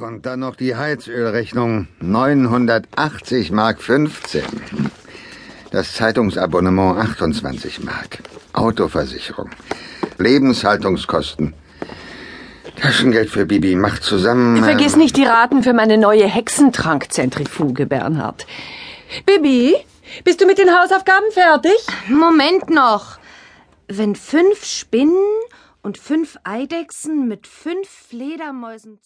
Und dann noch die Heizölrechnung. 980 Mark 15. Das Zeitungsabonnement 28 Mark. Autoversicherung. Lebenshaltungskosten. Taschengeld für Bibi. Macht zusammen. Vergiss ähm, nicht die Raten für meine neue Hexentrankzentrifuge, Bernhard. Bibi, bist du mit den Hausaufgaben fertig? Moment noch. Wenn fünf Spinnen und fünf Eidechsen mit fünf Fledermäusen